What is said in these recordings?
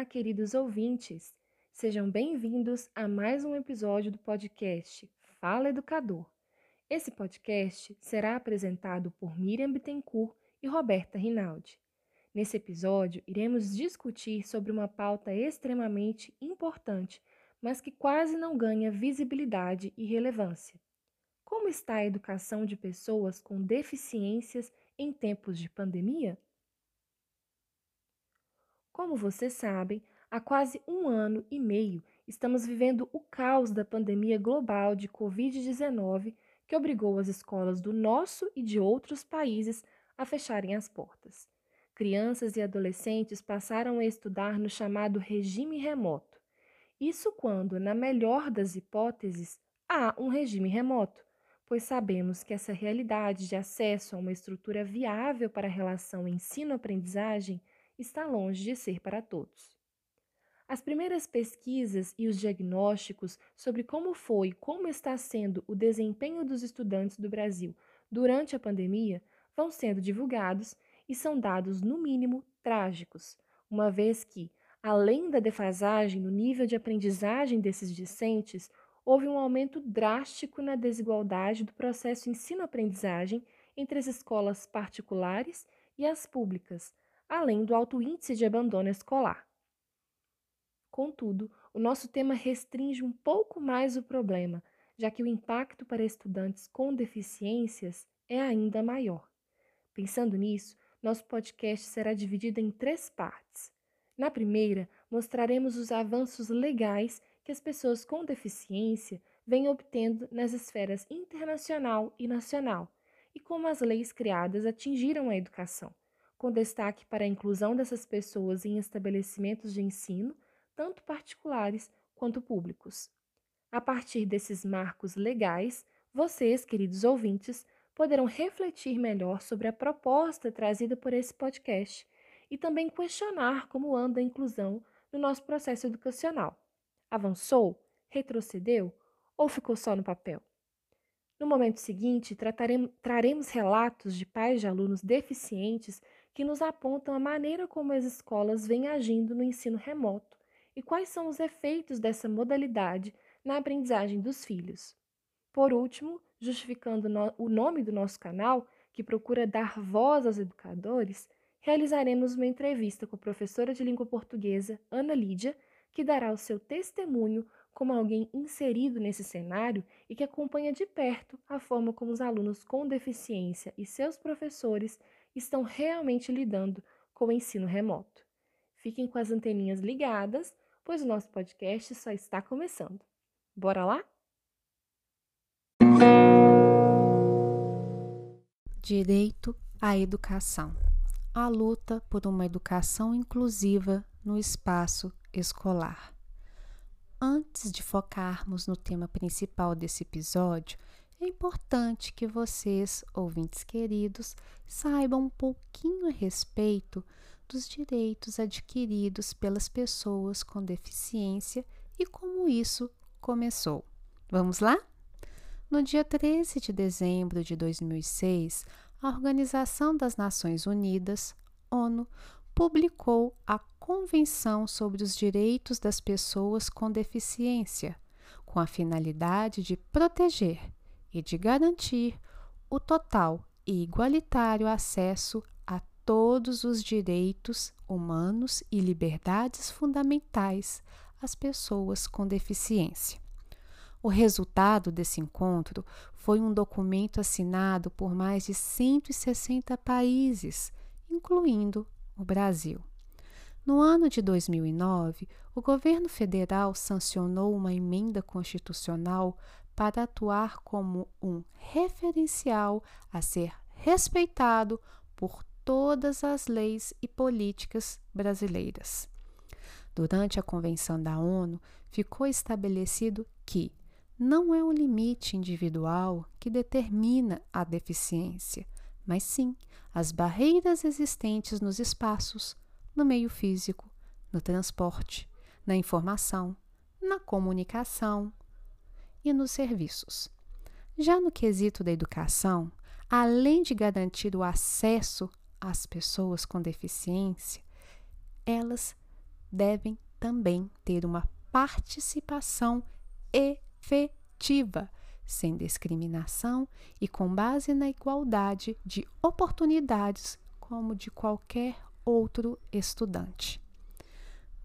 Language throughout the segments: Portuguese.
Olá, queridos ouvintes! Sejam bem-vindos a mais um episódio do podcast Fala Educador. Esse podcast será apresentado por Miriam Bittencourt e Roberta Rinaldi. Nesse episódio, iremos discutir sobre uma pauta extremamente importante, mas que quase não ganha visibilidade e relevância. Como está a educação de pessoas com deficiências em tempos de pandemia? Como vocês sabem, há quase um ano e meio estamos vivendo o caos da pandemia global de Covid-19 que obrigou as escolas do nosso e de outros países a fecharem as portas. Crianças e adolescentes passaram a estudar no chamado regime remoto. Isso quando, na melhor das hipóteses, há um regime remoto, pois sabemos que essa realidade de acesso a uma estrutura viável para a relação ensino-aprendizagem está longe de ser para todos. As primeiras pesquisas e os diagnósticos sobre como foi e como está sendo o desempenho dos estudantes do Brasil durante a pandemia vão sendo divulgados e são dados, no mínimo, trágicos, uma vez que, além da defasagem no nível de aprendizagem desses discentes, houve um aumento drástico na desigualdade do processo ensino-aprendizagem entre as escolas particulares e as públicas, além do alto índice de abandono escolar. Contudo, o nosso tema restringe um pouco mais o problema, já que o impacto para estudantes com deficiências é ainda maior. Pensando nisso, nosso podcast será dividido em três partes. Na primeira, mostraremos os avanços legais que as pessoas com deficiência vêm obtendo nas esferas internacional e nacional e como as leis criadas atingiram a educação com destaque para a inclusão dessas pessoas em estabelecimentos de ensino, tanto particulares quanto públicos. A partir desses marcos legais, vocês, queridos ouvintes, poderão refletir melhor sobre a proposta trazida por esse podcast e também questionar como anda a inclusão no nosso processo educacional. Avançou? Retrocedeu? Ou ficou só no papel? No momento seguinte, traremos relatos de pais de alunos deficientes que nos apontam a maneira como as escolas vêm agindo no ensino remoto e quais são os efeitos dessa modalidade na aprendizagem dos filhos. Por último, justificando no o nome do nosso canal, que procura dar voz aos educadores, realizaremos uma entrevista com a professora de língua portuguesa, Ana Lídia, que dará o seu testemunho como alguém inserido nesse cenário e que acompanha de perto a forma como os alunos com deficiência e seus professores estão realmente lidando com o ensino remoto. Fiquem com as anteninhas ligadas, pois o nosso podcast só está começando. Bora lá? Direito à educação. A luta por uma educação inclusiva no espaço escolar. Antes de focarmos no tema principal desse episódio, é importante que vocês, ouvintes queridos, saibam um pouquinho a respeito dos direitos adquiridos pelas pessoas com deficiência e como isso começou. Vamos lá? No dia 13 de dezembro de 2006, a Organização das Nações Unidas, ONU, publicou a Convenção sobre os Direitos das Pessoas com Deficiência, com a finalidade de proteger e de garantir o total e igualitário acesso a todos os direitos humanos e liberdades fundamentais às pessoas com deficiência. O resultado desse encontro foi um documento assinado por mais de 160 países, incluindo o Brasil. No ano de 2009, o governo federal sancionou uma emenda constitucional para atuar como um referencial a ser respeitado por todas as leis e políticas brasileiras. Durante a Convenção da ONU, ficou estabelecido que não é o limite individual que determina a deficiência, mas sim as barreiras existentes nos espaços, no meio físico, no transporte, na informação, na comunicação, e nos serviços. Já no quesito da educação, além de garantir o acesso às pessoas com deficiência, elas devem também ter uma participação efetiva, sem discriminação e com base na igualdade de oportunidades como de qualquer outro estudante.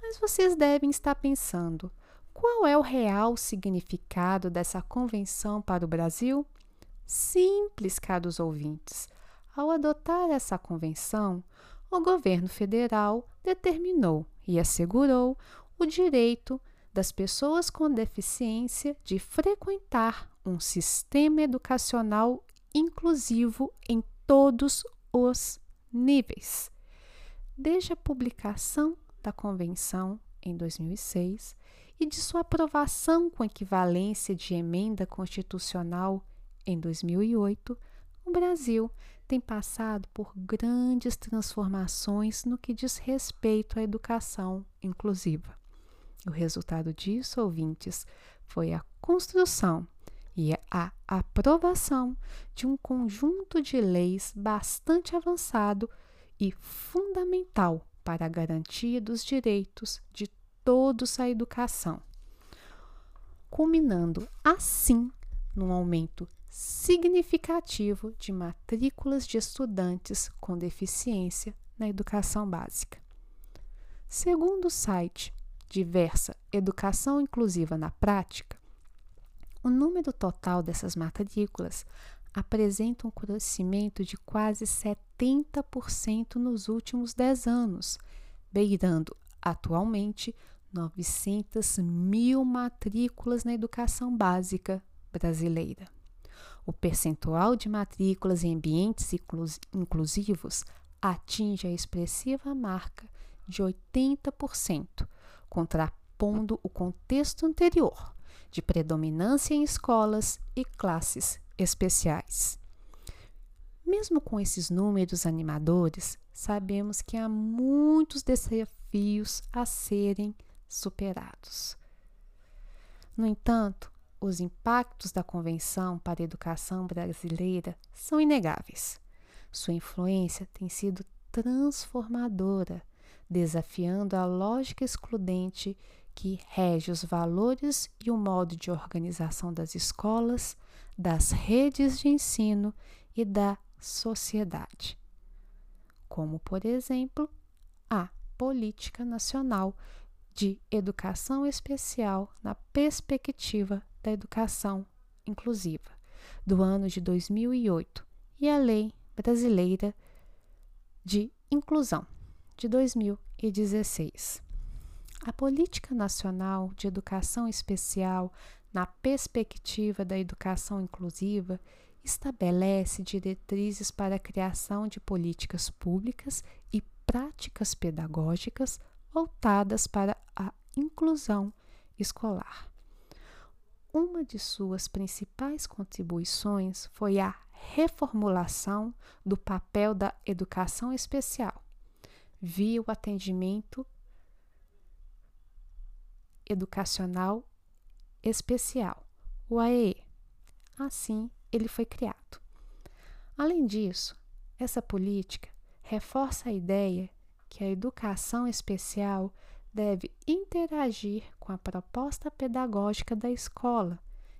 Mas vocês devem estar pensando: qual é o real significado dessa convenção para o Brasil? Simples, caros ouvintes. Ao adotar essa convenção, o governo federal determinou e assegurou o direito das pessoas com deficiência de frequentar um sistema educacional inclusivo em todos os níveis. Desde a publicação da convenção em 2006 e de sua aprovação com equivalência de emenda constitucional em 2008, o Brasil tem passado por grandes transformações no que diz respeito à educação inclusiva. O resultado disso, ouvintes, foi a construção e a aprovação de um conjunto de leis bastante avançado e fundamental para a garantia dos direitos de todos à educação, culminando assim num aumento significativo de matrículas de estudantes com deficiência na educação básica. Segundo o site Diversa Educação Inclusiva na Prática, o número total dessas matrículas apresenta um crescimento de quase 70% nos últimos 10 anos, beirando atualmente 900 mil matrículas na educação básica brasileira. O percentual de matrículas em ambientes inclusivos atinge a expressiva marca de 80%, contrapondo o contexto anterior de predominância em escolas e classes especiais. Mesmo com esses números animadores, sabemos que há muitos desafios a serem superados. No entanto, os impactos da Convenção para a Educação Brasileira são inegáveis. Sua influência tem sido transformadora, desafiando a lógica excludente que rege os valores e o modo de organização das escolas, das redes de ensino e da sociedade. Como, por exemplo, a Política Nacional de Educação Especial na perspectiva da educação inclusiva, do ano de 2008, e a Lei Brasileira de Inclusão, de 2016. A Política Nacional de Educação Especial na perspectiva da educação inclusiva estabelece diretrizes para a criação de políticas públicas e práticas pedagógicas voltadas para inclusão escolar. Uma de suas principais contribuições foi a reformulação do papel da educação especial, via o atendimento educacional especial, o AEE. Assim, ele foi criado. Além disso, essa política reforça a ideia que a educação especial deve interagir com a proposta pedagógica da escola,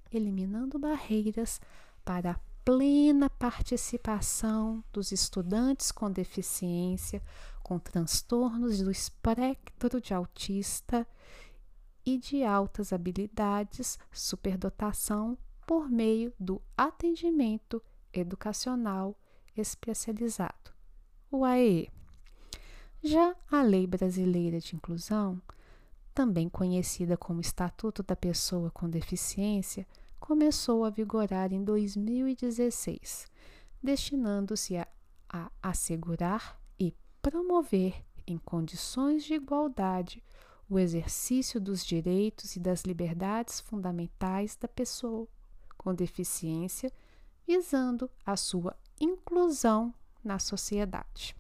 eliminando barreiras para a plena participação dos estudantes com deficiência, com transtornos do espectro de autista e de altas habilidades, superdotação, por meio do atendimento educacional especializado, o AEE. Já a Lei Brasileira de Inclusão, também conhecida como Estatuto da Pessoa com Deficiência, começou a vigorar em 2016, destinando-se a, a assegurar e promover em condições de igualdade o exercício dos direitos e das liberdades fundamentais da pessoa com deficiência, visando a sua inclusão na sociedade.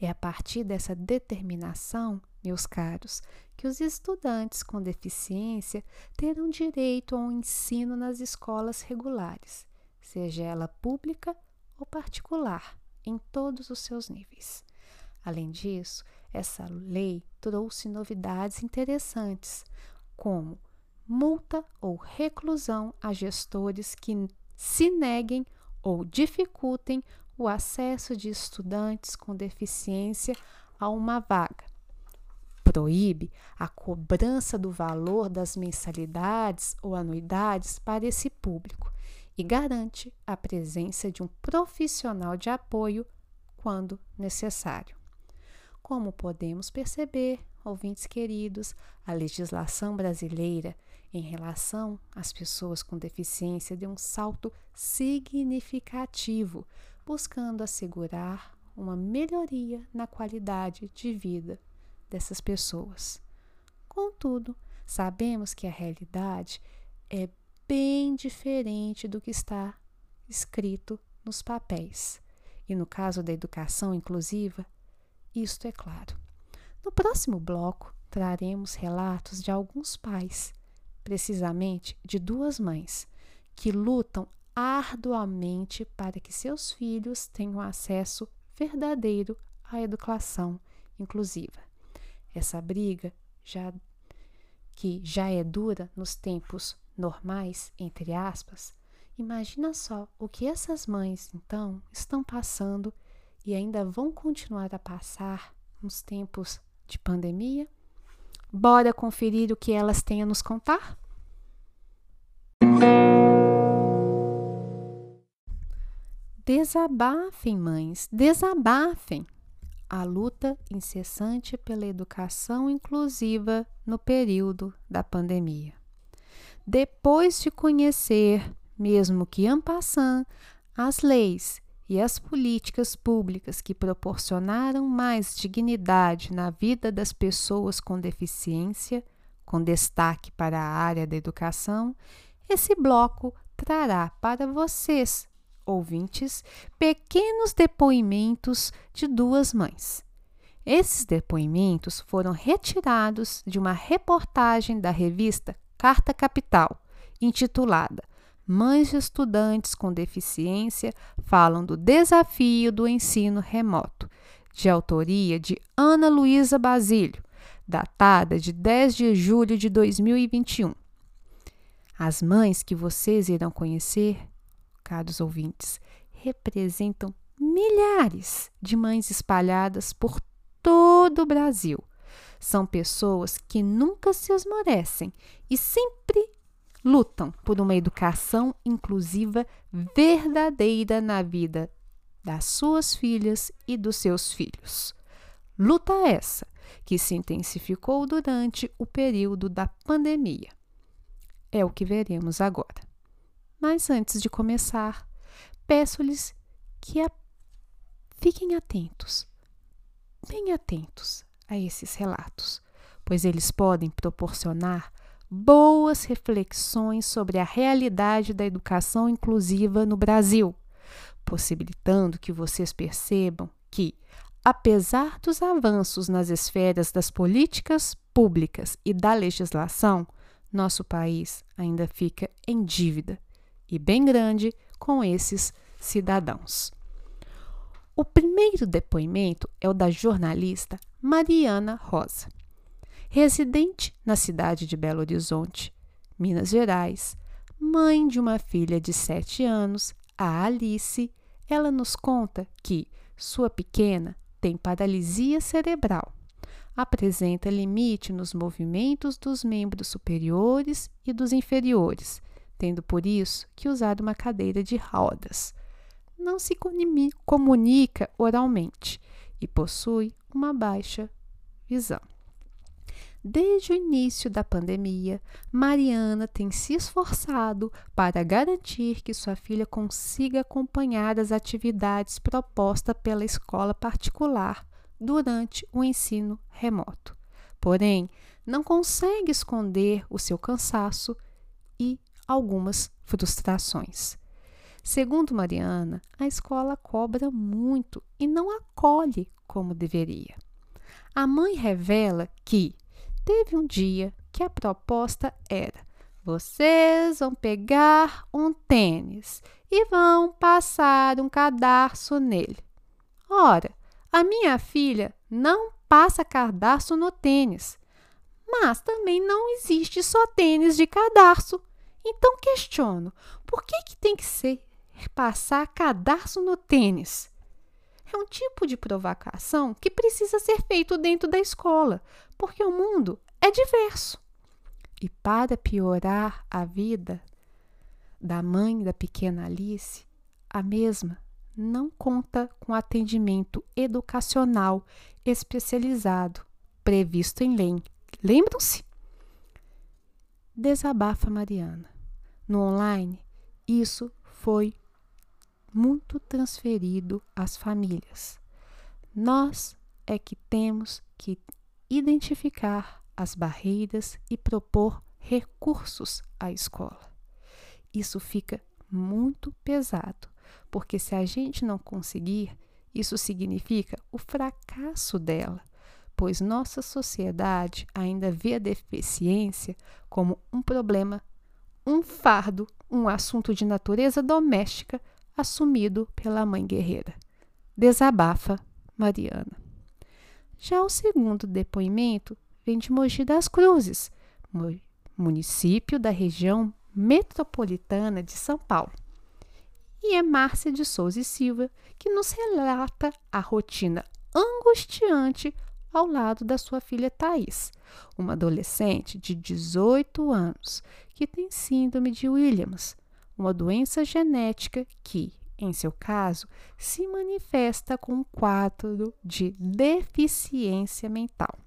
É a partir dessa determinação, meus caros, que os estudantes com deficiência terão direito a um ensino nas escolas regulares, seja ela pública ou particular, em todos os seus níveis. Além disso, essa lei trouxe novidades interessantes, como multa ou reclusão a gestores que se neguem ou dificultem o acesso de estudantes com deficiência a uma vaga. Proíbe a cobrança do valor das mensalidades ou anuidades para esse público e garante a presença de um profissional de apoio quando necessário. Como podemos perceber, ouvintes queridos, a legislação brasileira em relação às pessoas com deficiência deu um salto significativo, buscando assegurar uma melhoria na qualidade de vida dessas pessoas. Contudo, sabemos que a realidade é bem diferente do que está escrito nos papéis. E no caso da educação inclusiva, isto é claro. No próximo bloco, traremos relatos de alguns pais, precisamente de duas mães, que lutam arduamente para que seus filhos tenham acesso verdadeiro à educação inclusiva. Essa briga já que já é dura nos tempos normais, entre aspas, imagina só o que essas mães então estão passando e ainda vão continuar a passar nos tempos de pandemia? Bora conferir o que elas têm a nos contar? Desabafem, mães, desabafem. A luta incessante pela educação inclusiva no período da pandemia. Depois de conhecer, mesmo que en passant, as leis e as políticas públicas que proporcionaram mais dignidade na vida das pessoas com deficiência, com destaque para a área da educação, esse bloco trará para vocês, ouvintes, pequenos depoimentos de duas mães. Esses depoimentos foram retirados de uma reportagem da revista Carta Capital, intitulada mães de estudantes com deficiência falam do desafio do ensino remoto, de autoria de Ana Luísa Basílio, datada de 10 de julho de 2021. As mães que vocês irão conhecer, caros ouvintes, representam milhares de mães espalhadas por todo o Brasil. São pessoas que nunca se esmorecem e sempre lutam por uma educação inclusiva verdadeira na vida das suas filhas e dos seus filhos. Luta essa que se intensificou durante o período da pandemia. É o que veremos agora. Mas antes de começar, peço-lhes que a... fiquem atentos, bem atentos a esses relatos, pois eles podem proporcionar boas reflexões sobre a realidade da educação inclusiva no Brasil, possibilitando que vocês percebam que, apesar dos avanços nas esferas das políticas públicas e da legislação, nosso país ainda fica em dívida e bem grande com esses cidadãos. O primeiro depoimento é o da jornalista Mariana Rosa residente na cidade de Belo Horizonte, Minas Gerais, mãe de uma filha de 7 anos, a Alice, ela nos conta que sua pequena tem paralisia cerebral. Apresenta limite nos movimentos dos membros superiores e dos inferiores, tendo por isso que usar uma cadeira de rodas. Não se comunica oralmente e possui uma baixa visão. Desde o início da pandemia, Mariana tem se esforçado para garantir que sua filha consiga acompanhar as atividades propostas pela escola particular durante o ensino remoto. Porém, não consegue esconder o seu cansaço e algumas frustrações. Segundo Mariana, a escola cobra muito e não acolhe como deveria. A mãe revela que, Teve um dia que a proposta era: vocês vão pegar um tênis e vão passar um cadarço nele. Ora, A minha filha não passa cadarço no tênis. Mas também não existe só tênis de cadarço. Então questiono, por que, que tem que ser passar cadarço no tênis? É um tipo de provocação que precisa ser feito dentro da escola, porque o mundo é diverso. E para piorar a vida da mãe da pequena Alice, a mesma não conta com atendimento educacional especializado previsto em lei. Lembram-se? Desabafa Mariana. No online, isso foi muito transferido às famílias. Nós é que temos que identificar as barreiras e propor recursos à escola. Isso fica muito pesado, porque se a gente não conseguir, isso significa o fracasso dela, pois nossa sociedade ainda vê a deficiência como um problema, um fardo, um assunto de natureza doméstica assumido pela mãe guerreira. Desabafa Mariana. Já o segundo depoimento vem de Mogi das Cruzes, município da região metropolitana de São Paulo. E é Márcia de Souza e Silva que nos relata a rotina angustiante ao lado da sua filha Thais, uma adolescente de 18 anos que tem síndrome de Williams, uma doença genética que, em seu caso, se manifesta com um quadro de deficiência mental.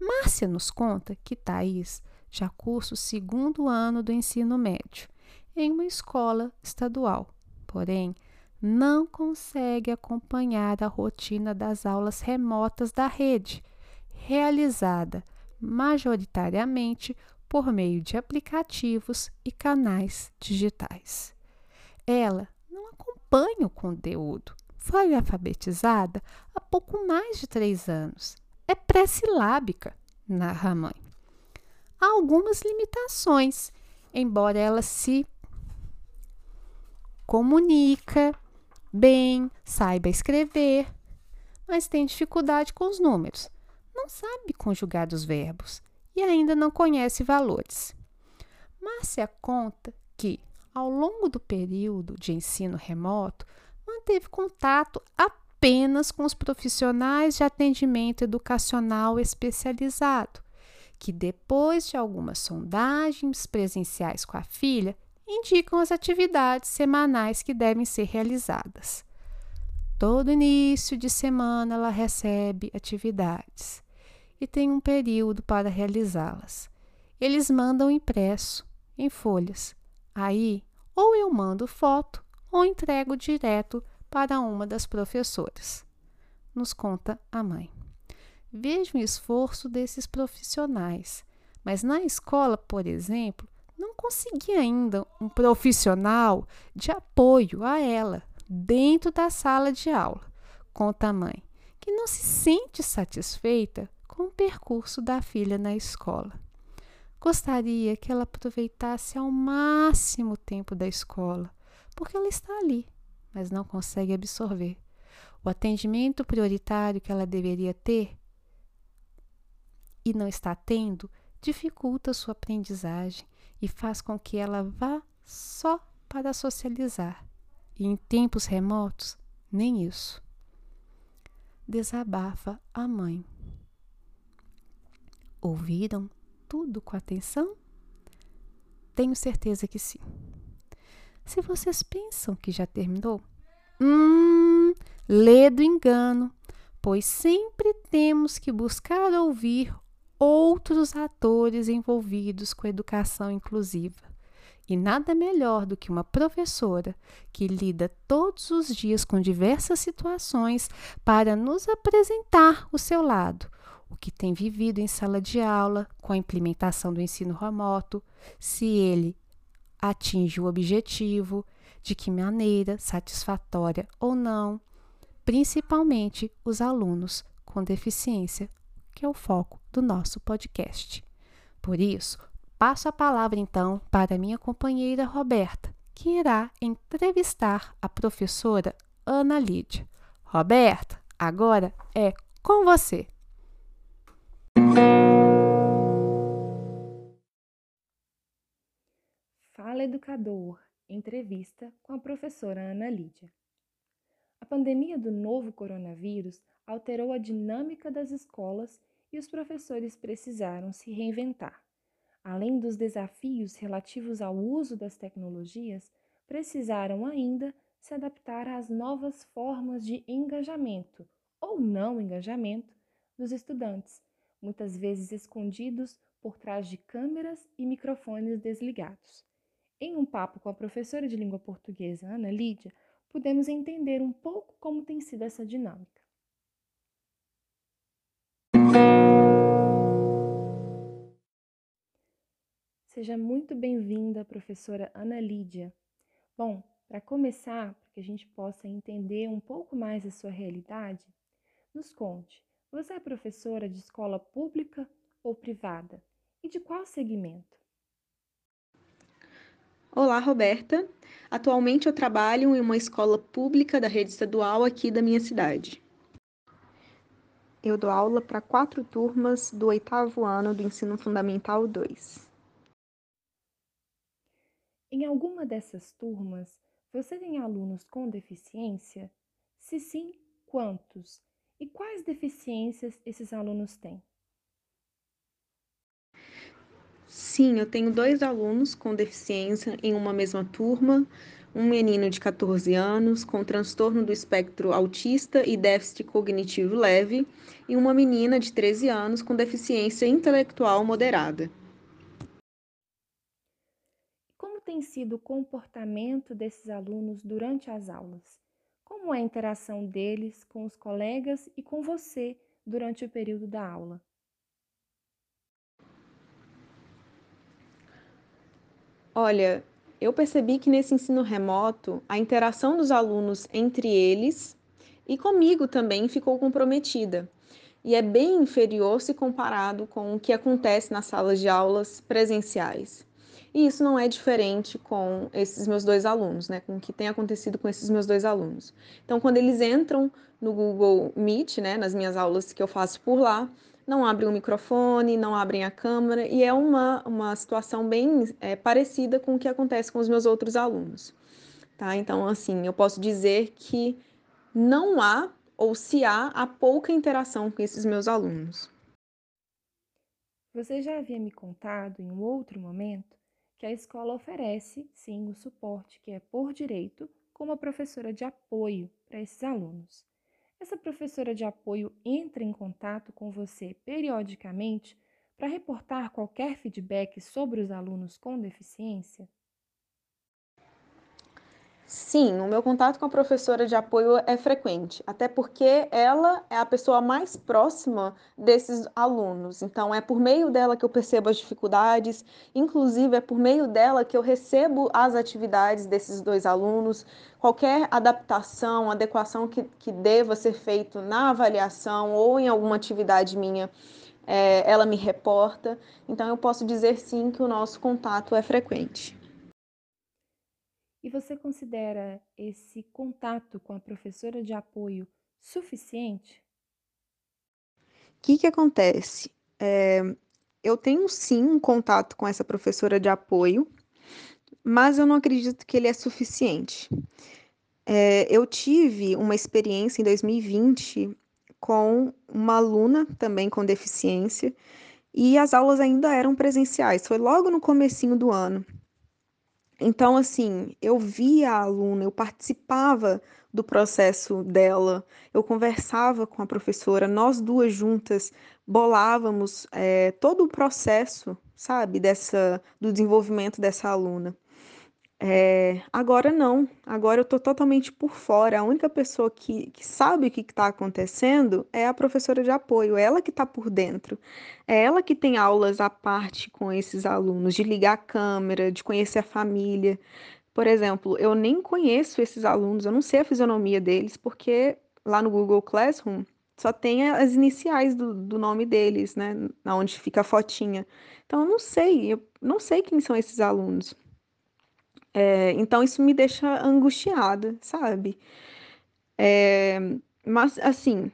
Márcia nos conta que Thais já cursa o segundo ano do ensino médio em uma escola estadual, porém não consegue acompanhar a rotina das aulas remotas da rede, realizada majoritariamente por meio de aplicativos e canais digitais. Ela não acompanha o conteúdo. Foi alfabetizada há pouco mais de três anos. É pré-silábica, narra a mãe. Há algumas limitações, embora ela se comunica bem, saiba escrever, mas tem dificuldade com os números, não sabe conjugar os verbos e ainda não conhece valores. Márcia conta que, ao longo do período de ensino remoto, manteve contato apenas com os profissionais de atendimento educacional especializado, que depois de algumas sondagens presenciais com a filha, indicam as atividades semanais que devem ser realizadas. Todo início de semana ela recebe atividades e tem um período para realizá-las. Eles mandam impresso, em folhas. Aí, ou eu mando foto ou entrego direto para uma das professoras. Nos conta a mãe. Vejo o esforço desses profissionais, mas na escola, por exemplo, não consegui ainda um profissional de apoio a ela dentro da sala de aula. Conta a mãe, que não se sente satisfeita com o percurso da filha na escola. Gostaria que ela aproveitasse ao máximo o tempo da escola, porque ela está ali, mas não consegue absorver. O atendimento prioritário que ela deveria ter e não está tendo dificulta sua aprendizagem e faz com que ela vá só para socializar. E em tempos remotos, nem isso. Desabafa a mãe. Ouviram tudo com atenção? Tenho certeza que sim. Se vocês pensam que já terminou, hum, lê do engano, pois sempre temos que buscar ouvir outros atores envolvidos com a educação inclusiva. E nada melhor do que uma professora que lida todos os dias com diversas situações para nos apresentar o seu lado, o que tem vivido em sala de aula com a implementação do ensino remoto, se ele atinge o objetivo, de que maneira, satisfatória ou não, principalmente os alunos com deficiência, que é o foco do nosso podcast. Por isso, passo a palavra então para minha companheira Roberta, que irá entrevistar a professora Ana Lídia. Roberta, Agora é com você. Fala Educador, entrevista com a professora Ana Lídia. A pandemia do novo coronavírus alterou a dinâmica das escolas e os professores precisaram se reinventar. Além dos desafios relativos ao uso das tecnologias, precisaram ainda se adaptar às novas formas de engajamento ou não engajamento dos estudantes, muitas vezes escondidos por trás de câmeras e microfones desligados. Em um papo com a professora de língua portuguesa Ana Lídia, pudemos entender um pouco como tem sido essa dinâmica. Seja muito bem-vinda, professora Ana Lídia. Bom, para começar, para que a gente possa entender um pouco mais a sua realidade, nos conte, você é professora de escola pública ou privada? E de qual segmento? Olá, Roberta. Atualmente eu trabalho em uma escola pública da rede estadual aqui da minha cidade. Eu dou aula para quatro turmas do oitavo ano do Ensino Fundamental 2. Em alguma dessas turmas, você tem alunos com deficiência? Se sim, quantos? E quais deficiências esses alunos têm? Sim, eu tenho dois alunos com deficiência em uma mesma turma, um menino de 14 anos com transtorno do espectro autista e déficit cognitivo leve, e uma menina de 13 anos com deficiência intelectual moderada. Como tem sido o comportamento desses alunos durante as aulas? Como é a interação deles com os colegas e com você durante o período da aula? Olha, eu percebi que nesse ensino remoto, a interação dos alunos entre eles e comigo também ficou comprometida. E é bem inferior se comparado com o que acontece nas salas de aulas presenciais. E isso não é diferente com esses meus dois alunos, né? Com o que tem acontecido com esses meus dois alunos. Então, quando eles entram no Google Meet, né, nas minhas aulas que eu faço por lá, não abrem o microfone, não abrem a câmera, e é uma, uma situação bem é, parecida com o que acontece com os meus outros alunos. Tá? Então, assim, eu posso dizer que não há, ou se há, há pouca interação com esses meus alunos. Você já havia me contado em um outro momento que a escola oferece, sim, o suporte que é por direito como professora de apoio para esses alunos. Essa professora de apoio entra em contato com você periodicamente para reportar qualquer feedback sobre os alunos com deficiência? Sim, o meu contato com a professora de apoio é frequente, até porque ela é a pessoa mais próxima desses alunos. Então, é por meio dela que eu percebo as dificuldades, inclusive é por meio dela que eu recebo as atividades desses dois alunos, qualquer adaptação, adequação que, que deva ser feito na avaliação ou em alguma atividade minha. É, ela me reporta, então eu posso dizer sim que o nosso contato é frequente. E você considera esse contato com a professora de apoio suficiente? O que, que acontece? É, eu tenho sim um contato com essa professora de apoio, mas eu não acredito que ele é suficiente. É, eu tive uma experiência em 2020 com uma aluna também com deficiência e as aulas ainda eram presenciais. Foi logo no comecinho do ano. Então, assim, eu via a aluna, eu participava do processo dela, eu conversava com a professora, nós duas juntas bolávamos é, todo o processo, sabe, dessa, do desenvolvimento dessa aluna. É, agora não, agora eu estou totalmente por fora. A única pessoa que, que sabe o que está acontecendo é a professora de apoio, ela que está por dentro. É ela que tem aulas à parte com esses alunos, de ligar a câmera, de conhecer a família. Por exemplo, eu nem conheço esses alunos, eu não sei a fisionomia deles, porque lá no Google Classroom só tem as iniciais do, do nome deles, né? Onde fica a fotinha. Então eu não sei, eu não sei quem são esses alunos. É, então isso me deixa angustiada, sabe? É, mas assim,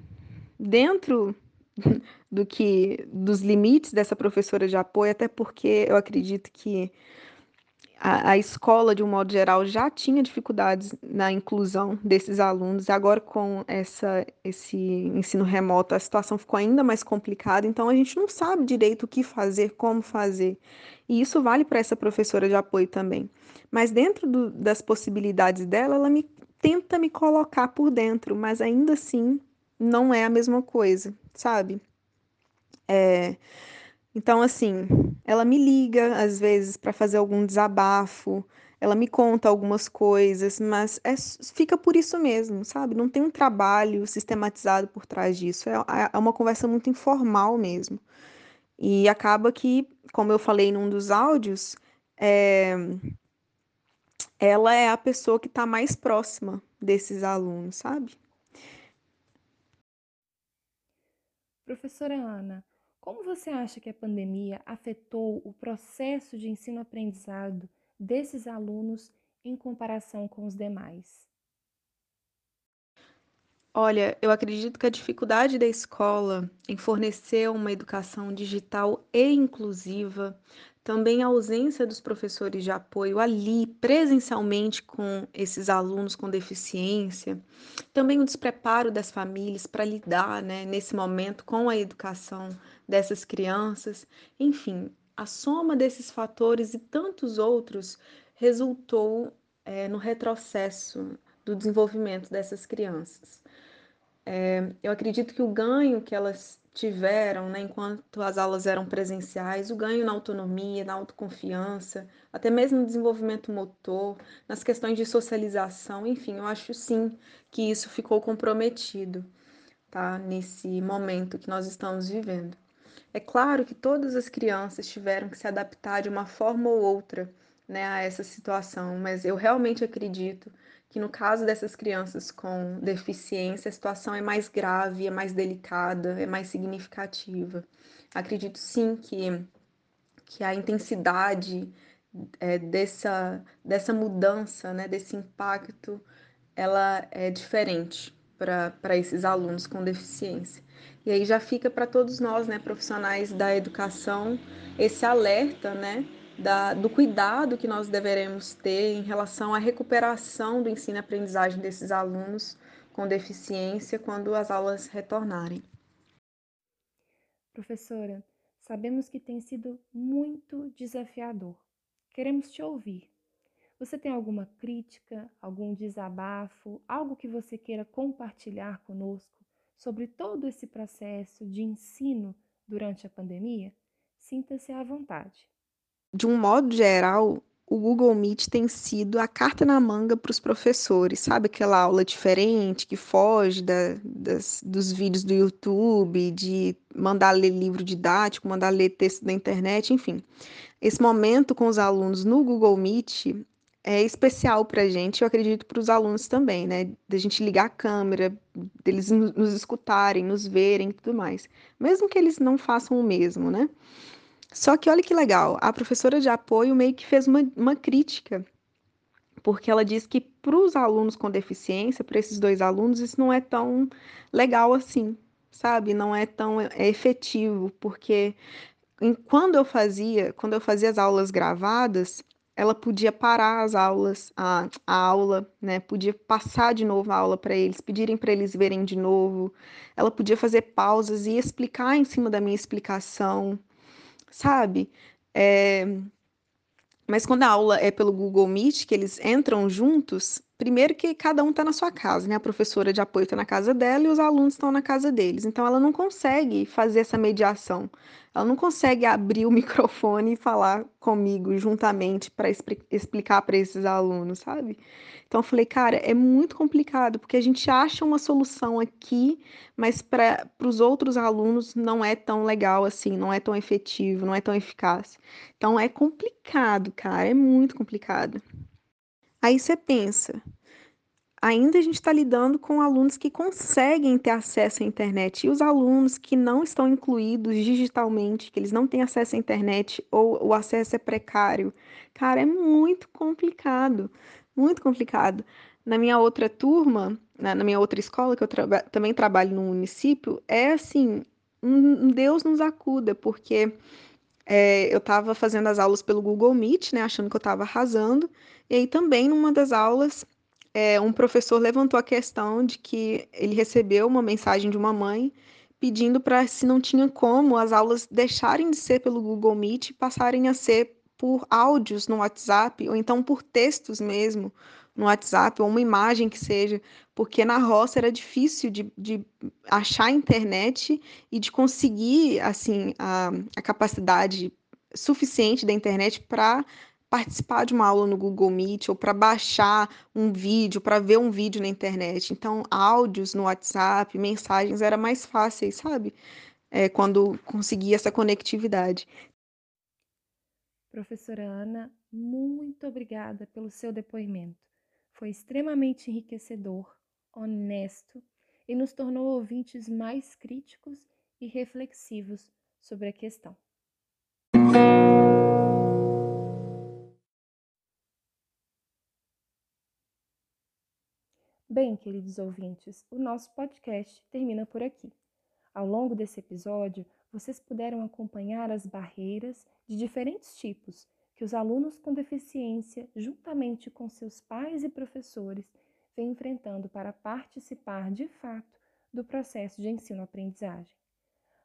dentro do que dos limites dessa professora de apoio, até porque eu acredito que a, a, escola, de um modo geral, já tinha dificuldades na inclusão desses alunos, e agora com essa, esse ensino remoto, a situação ficou ainda mais complicada, então a gente não sabe direito o que fazer, como fazer. E isso vale para essa professora de apoio também. Mas dentro do, das possibilidades dela, ela me tenta me colocar por dentro, mas ainda assim não é a mesma coisa, sabe? É, então, assim, ela me liga às vezes para fazer algum desabafo, ela me conta algumas coisas, mas é, fica por isso mesmo, sabe? Não tem um trabalho sistematizado por trás disso, é, é uma conversa muito informal mesmo. E acaba que, como eu falei num dos áudios, é, ela é a pessoa que está mais próxima desses alunos, sabe? Professora Ana, como você acha que a pandemia afetou o processo de ensino-aprendizado desses alunos em comparação com os demais? Olha, eu acredito que a dificuldade da escola em fornecer uma educação digital e inclusiva também a ausência dos professores de apoio ali presencialmente com esses alunos com deficiência, também o despreparo das famílias para lidar, né, nesse momento com a educação dessas crianças, enfim, a soma desses fatores e tantos outros resultou é, no retrocesso do desenvolvimento dessas crianças. É, eu acredito que o ganho que elas tiveram, né, enquanto as aulas eram presenciais, o ganho na autonomia, na autoconfiança, até mesmo no desenvolvimento motor, nas questões de socialização, enfim, eu acho sim que isso ficou comprometido, tá? Nesse momento que nós estamos vivendo. É claro que todas as crianças tiveram que se adaptar de uma forma ou outra, né, a essa situação, mas eu realmente acredito que no caso dessas crianças com deficiência, a situação é mais grave, é mais delicada, é mais significativa. Acredito sim que, que a intensidade é, dessa, dessa mudança, né, desse impacto, ela é diferente para esses alunos com deficiência. E aí já fica para todos nós, né, profissionais da educação, esse alerta, né, da, do cuidado que nós deveremos ter em relação à recuperação do ensino-aprendizagem desses alunos com deficiência quando as aulas retornarem. Professora, sabemos que tem sido muito desafiador. Queremos te ouvir. Você tem alguma crítica, algum desabafo, algo que você queira compartilhar conosco sobre todo esse processo de ensino durante a pandemia? Sinta-se à vontade de um modo geral, o Google Meet tem sido a carta na manga para os professores, sabe? Aquela aula diferente que foge da, das, dos vídeos do YouTube, de mandar ler livro didático, mandar ler texto da internet, enfim. Esse momento com os alunos no Google Meet é especial para a gente, eu acredito para os alunos também, né? Da gente ligar a câmera, deles nos escutarem, nos verem e tudo mais. Mesmo que eles não façam o mesmo, né? Só que olha que legal, a professora de apoio meio que fez uma, uma crítica, porque ela diz que para os alunos com deficiência, para esses dois alunos, isso não é tão legal assim, sabe? Não é tão é efetivo, porque quando eu fazia, quando eu fazia as aulas gravadas, ela podia parar as aulas, a, a aula, né? Podia passar de novo a aula para eles, pedirem para eles verem de novo. Ela podia fazer pausas e explicar em cima da minha explicação sabe? É... Mas quando a aula é pelo Google Meet, que eles entram juntos, primeiro que cada um está na sua casa, né? A professora de apoio está na casa dela e os alunos estão na casa deles. Então ela não consegue fazer essa mediação. Ela não consegue abrir o microfone e falar comigo juntamente para explicar para esses alunos, sabe? Então eu falei, cara, é muito complicado, porque a gente acha uma solução aqui, mas para os outros alunos não é tão legal assim, não é tão efetivo, não é tão eficaz. Então é complicado, cara, é muito complicado. Aí você pensa, ainda a gente está lidando com alunos que conseguem ter acesso à internet e os alunos que não estão incluídos digitalmente, que eles não têm acesso à internet ou o acesso é precário. Cara, é muito complicado muito complicado. Na minha outra turma, na, minha outra escola, que eu também trabalho no município, é assim, um Deus nos acuda, porque é, eu estava fazendo as aulas pelo Google Meet, né, achando que eu estava arrasando, e aí também numa das aulas, é, um professor levantou a questão de que ele recebeu uma mensagem de uma mãe pedindo para se não tinha como as aulas deixarem de ser pelo Google Meet e passarem a ser por áudios no WhatsApp, ou então por textos mesmo no WhatsApp, ou uma imagem que seja, porque na roça era difícil de, de achar internet e de conseguir assim a, a capacidade suficiente da internet para participar de uma aula no Google Meet ou para baixar um vídeo, para ver um vídeo na internet. Então, áudios no WhatsApp, mensagens era mais fáceis, sabe? É, quando conseguia essa conectividade. Professora Ana, muito obrigada pelo seu depoimento. Foi extremamente enriquecedor, honesto e nos tornou ouvintes mais críticos e reflexivos sobre a questão. Bem, queridos ouvintes, o nosso podcast termina por aqui. Ao longo desse episódio, vocês puderam acompanhar as barreiras de diferentes tipos que os alunos com deficiência, juntamente com seus pais e professores, vêm enfrentando para participar de fato do processo de ensino-aprendizagem.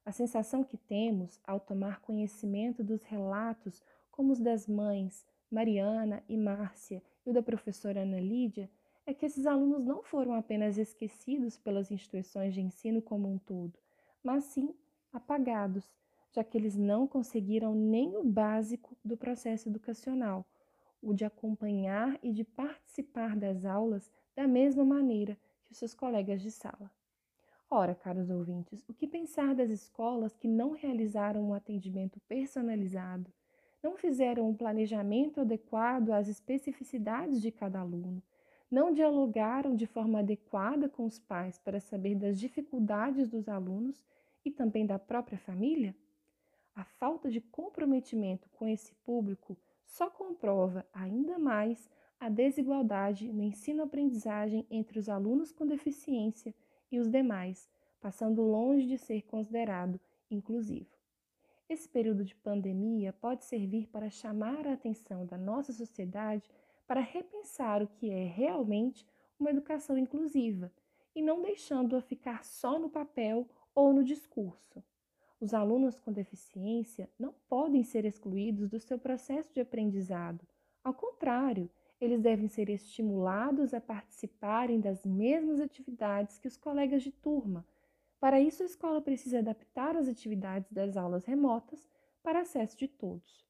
A sensação que temos ao tomar conhecimento dos relatos, como os das mães Mariana e Márcia e o da professora Ana Lídia, é que esses alunos não foram apenas esquecidos pelas instituições de ensino como um todo, mas sim apagados, já que eles não conseguiram nem o básico do processo educacional, o de acompanhar e de participar das aulas da mesma maneira que os seus colegas de sala. Ora, caros ouvintes, o que pensar das escolas que não realizaram um atendimento personalizado, não fizeram um planejamento adequado às especificidades de cada aluno, não dialogaram de forma adequada com os pais para saber das dificuldades dos alunos e também da própria família? A falta de comprometimento com esse público só comprova ainda mais a desigualdade no ensino-aprendizagem entre os alunos com deficiência e os demais, passando longe de ser considerado inclusivo. Esse período de pandemia pode servir para chamar a atenção da nossa sociedade para repensar o que é realmente uma educação inclusiva e não deixando-a ficar só no papel ou no discurso. Os alunos com deficiência não podem ser excluídos do seu processo de aprendizado. Ao contrário, eles devem ser estimulados a participarem das mesmas atividades que os colegas de turma. Para isso, a escola precisa adaptar as atividades das aulas remotas para acesso de todos.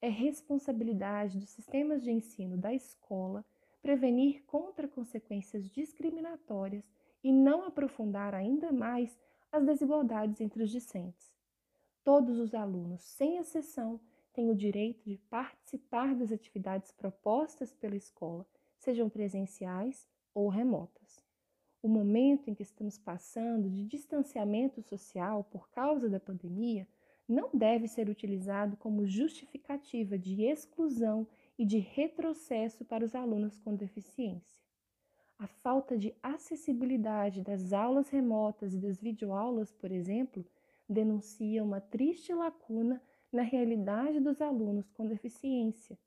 É responsabilidade dos sistemas de ensino da escola prevenir contra consequências discriminatórias e não aprofundar ainda mais as desigualdades entre os discentes. Todos os alunos, sem exceção, têm o direito de participar das atividades propostas pela escola, sejam presenciais ou remotas. O momento em que estamos passando de distanciamento social por causa da pandemia não deve ser utilizado como justificativa de exclusão e de retrocesso para os alunos com deficiência. A falta de acessibilidade das aulas remotas e das videoaulas, por exemplo, denuncia uma triste lacuna na realidade dos alunos com deficiência.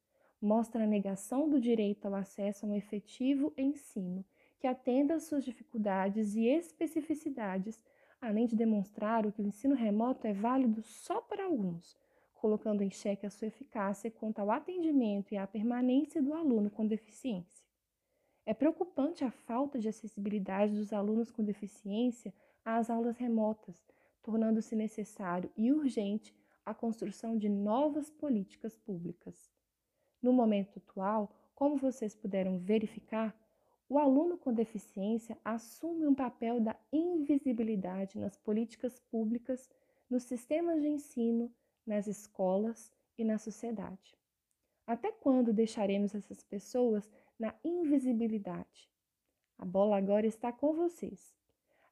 Mostra a negação do direito ao acesso a um efetivo ensino que atenda às suas dificuldades e especificidades além de demonstrar que o ensino remoto é válido só para alguns, colocando em xeque a sua eficácia quanto ao atendimento e à permanência do aluno com deficiência. É preocupante a falta de acessibilidade dos alunos com deficiência às aulas remotas, tornando-se necessário e urgente a construção de novas políticas públicas. No momento atual, como vocês puderam verificar, o aluno com deficiência assume um papel da invisibilidade nas políticas públicas, nos sistemas de ensino, nas escolas e na sociedade. Até quando deixaremos essas pessoas na invisibilidade? A bola agora está com vocês.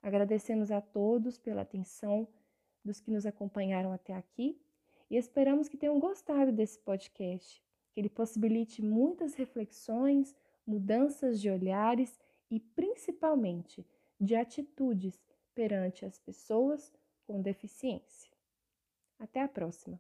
Agradecemos a todos pela atenção dos que nos acompanharam até aqui e esperamos que tenham gostado desse podcast, que ele possibilite muitas reflexões mudanças de olhares e, principalmente, de atitudes perante as pessoas com deficiência. Até a próxima!